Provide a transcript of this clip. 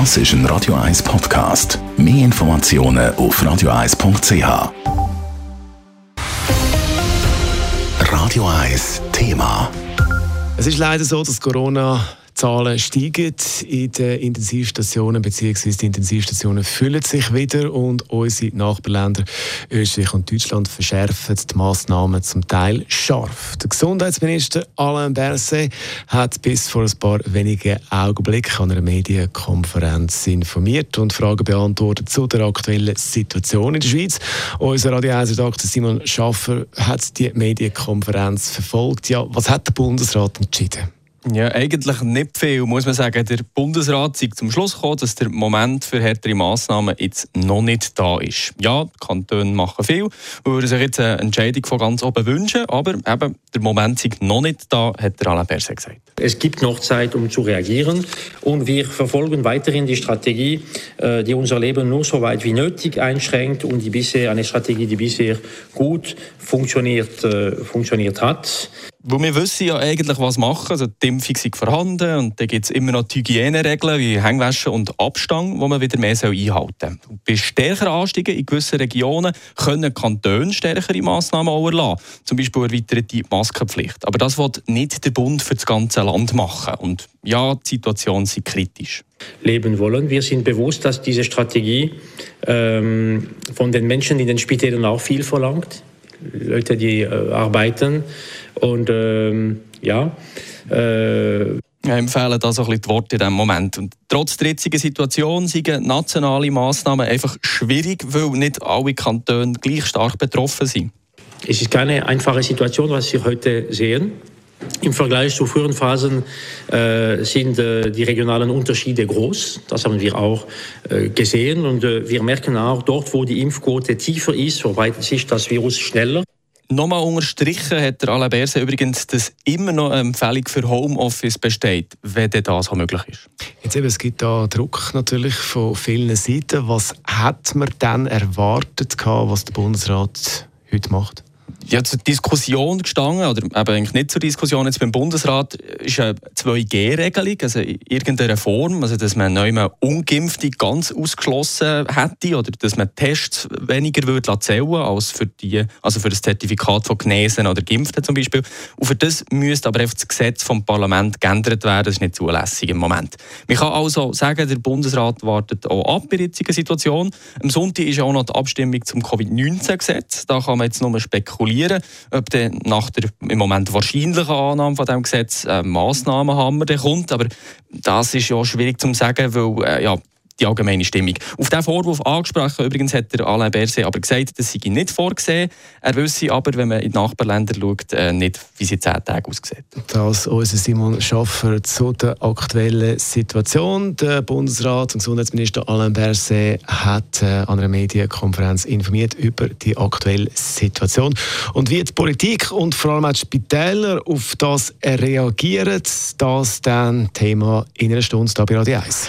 Das ist ein Radio 1 Podcast. Mehr Informationen auf radio1.ch. Radio 1 Thema. Es ist leider so, dass Corona Zahlen steigen in den Intensivstationen, beziehungsweise die Intensivstationen füllen sich wieder und unsere Nachbarländer Österreich und Deutschland verschärfen die Massnahmen zum Teil scharf. Der Gesundheitsminister Alain Berset hat bis vor ein paar wenigen Augenblicken an einer Medienkonferenz informiert und Fragen beantwortet zu der aktuellen Situation in der Schweiz. Unser Radio 1 Redakteur Simon Schaffer hat die Medienkonferenz verfolgt. Ja, was hat der Bundesrat entschieden? Ja, eigentlich nicht viel, muss man sagen. Der Bundesrat ist zum Schluss gekommen, dass der Moment für härtere Massnahmen jetzt noch nicht da ist. Ja, die Kantone machen viel, wir würden sich jetzt eine Entscheidung von ganz oben wünschen, aber eben, der Moment ist noch nicht da, hat der Alain Berset gesagt. Es gibt noch Zeit, um zu reagieren und wir verfolgen weiterhin die Strategie, äh, die unser Leben nur so weit wie nötig einschränkt und die bisher eine Strategie, die bisher gut funktioniert, äh, funktioniert hat. Weil wir wissen ja eigentlich, was machen. Also die Impfung ist vorhanden und dann gibt es immer noch die Hygieneregeln wie Hängwäsche und Abstand, die man wieder mehr einhalten soll. Bei stärkeren Anstiegen in gewissen Regionen können Kantone stärkere Massnahmen auch erlassen. Zum Beispiel erweiterte Maskenpflicht. Aber das wird nicht der Bund für das ganze Land machen. Und ja, die Situation ist kritisch. Leben wollen. Wir sind bewusst, dass diese Strategie ähm, von den Menschen in den Spitälern auch viel verlangt. Leute, die äh, arbeiten und ähm, ja. Äh, ja, empfehlen da so ein bisschen die Worte in diesem Moment. Und trotz der jetzigen Situation sind nationale Massnahmen einfach schwierig, weil nicht alle Kantone gleich stark betroffen sind. Es ist keine einfache Situation, was wir heute sehen. Im Vergleich zu früheren Phasen äh, sind äh, die regionalen Unterschiede groß. Das haben wir auch äh, gesehen. Und äh, wir merken auch, dort, wo die Impfquote tiefer ist, verbreitet sich das Virus schneller. Nochmal unterstrichen hat der Alain Berse übrigens, dass immer noch eine Empfehlung für Homeoffice besteht, wenn das auch möglich ist. Jetzt eben, es gibt da Druck natürlich von vielen Seiten. Was hat man denn erwartet, was der Bundesrat heute macht? Ja, zur Diskussion gestanden, oder eben eigentlich nicht zur Diskussion, jetzt beim Bundesrat ist eine 2G-Regelung, also in irgendeiner Form, also dass man neu Ungeimpfte ganz ausgeschlossen hätte oder dass man Tests weniger würde zählen als für die, also für das Zertifikat von Genesen oder Geimpften zum Beispiel. Und für das müsste aber einfach das Gesetz vom Parlament geändert werden, das ist nicht zulässig im Moment. Man kann also sagen, der Bundesrat wartet auch ab in der jetzigen Situation. Am Sonntag ist auch noch die Abstimmung zum Covid-19-Gesetz, da kann man jetzt nur spekulieren, spekulieren, ob dann nach der im Moment wahrscheinlichen Annahme von diesem Gesetz äh, Massnahmenhammer kommt. Aber das ist ja schwierig zu sagen, weil äh, ja, die allgemeine Stimmung. Auf diesen Vorwurf angesprochen übrigens hat der Alain Berset aber gesagt, das sei nicht vorgesehen. Er wisse aber, wenn man in die Nachbarländer schaut, äh, nicht, wie sie zehn Tage aussieht. Das unser Simon Schaffer zu der aktuellen Situation. Der Bundesrat und Gesundheitsminister Alain Berset hat äh, an einer Medienkonferenz informiert über die aktuelle Situation und wie die Politik und vor allem auch die Spitäler auf das reagieren. Das dann Thema in einer Stunde bei Radio 1.